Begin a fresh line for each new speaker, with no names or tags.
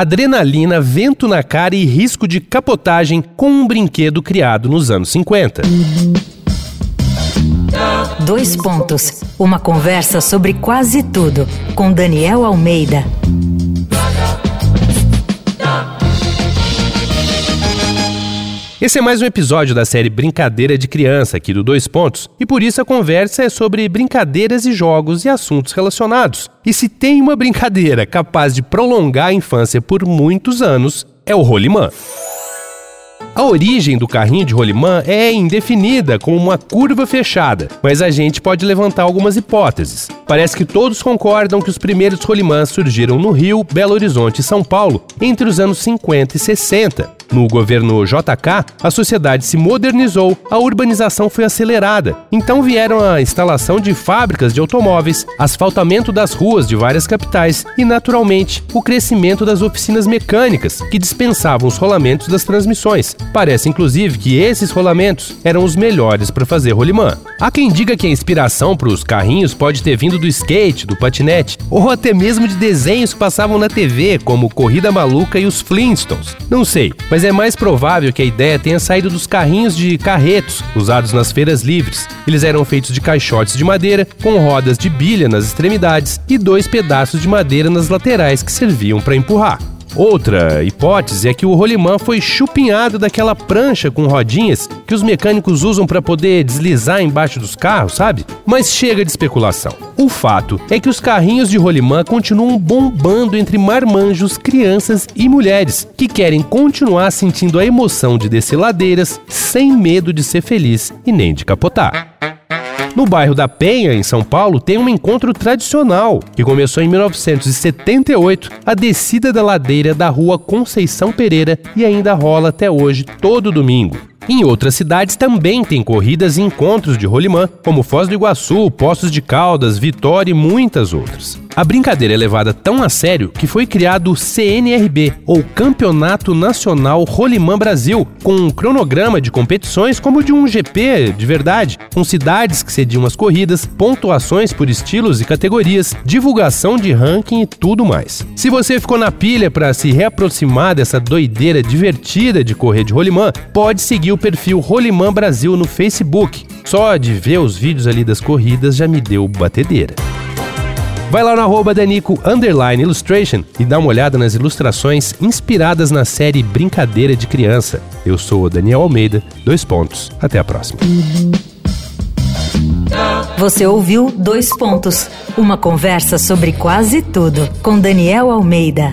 adrenalina, vento na cara e risco de capotagem com um brinquedo criado nos anos 50.
Dois pontos. Uma conversa sobre quase tudo com Daniel Almeida.
Esse é mais um episódio da série Brincadeira de Criança aqui do Dois Pontos, e por isso a conversa é sobre brincadeiras e jogos e assuntos relacionados. E se tem uma brincadeira capaz de prolongar a infância por muitos anos, é o rolimã. A origem do carrinho de rolimã é indefinida como uma curva fechada, mas a gente pode levantar algumas hipóteses. Parece que todos concordam que os primeiros rolimãs surgiram no Rio, Belo Horizonte e São Paulo entre os anos 50 e 60. No governo JK, a sociedade se modernizou, a urbanização foi acelerada. Então vieram a instalação de fábricas de automóveis, asfaltamento das ruas de várias capitais e, naturalmente, o crescimento das oficinas mecânicas, que dispensavam os rolamentos das transmissões. Parece, inclusive, que esses rolamentos eram os melhores para fazer rolimã. Há quem diga que a inspiração para os carrinhos pode ter vindo do skate, do patinete, ou até mesmo de desenhos que passavam na TV, como Corrida Maluca e os Flintstones. Não sei, mas mas é mais provável que a ideia tenha saído dos carrinhos de carretos usados nas feiras livres. Eles eram feitos de caixotes de madeira, com rodas de bilha nas extremidades e dois pedaços de madeira nas laterais que serviam para empurrar. Outra hipótese é que o rolimã foi chupinhado daquela prancha com rodinhas que os mecânicos usam para poder deslizar embaixo dos carros, sabe? Mas chega de especulação. O fato é que os carrinhos de rolimã continuam bombando entre marmanjos, crianças e mulheres que querem continuar sentindo a emoção de descer ladeiras sem medo de ser feliz e nem de capotar. No bairro da Penha, em São Paulo, tem um encontro tradicional que começou em 1978, a descida da ladeira da rua Conceição Pereira e ainda rola até hoje, todo domingo. Em outras cidades também tem corridas e encontros de rolimã, como Foz do Iguaçu, Poços de Caldas, Vitória e muitas outras. A brincadeira é levada tão a sério que foi criado o CNRB, ou Campeonato Nacional Rolimã Brasil, com um cronograma de competições como de um GP de verdade, com cidades que cediam as corridas, pontuações por estilos e categorias, divulgação de ranking e tudo mais. Se você ficou na pilha para se reaproximar dessa doideira divertida de correr de rolimã, pode seguir o perfil Rolimã Brasil no Facebook. Só de ver os vídeos ali das corridas já me deu batedeira. Vai lá no arroba Danico Illustration e dá uma olhada nas ilustrações inspiradas na série Brincadeira de Criança. Eu sou o Daniel Almeida, dois pontos. Até a próxima.
Você ouviu Dois Pontos, uma conversa sobre quase tudo com Daniel Almeida.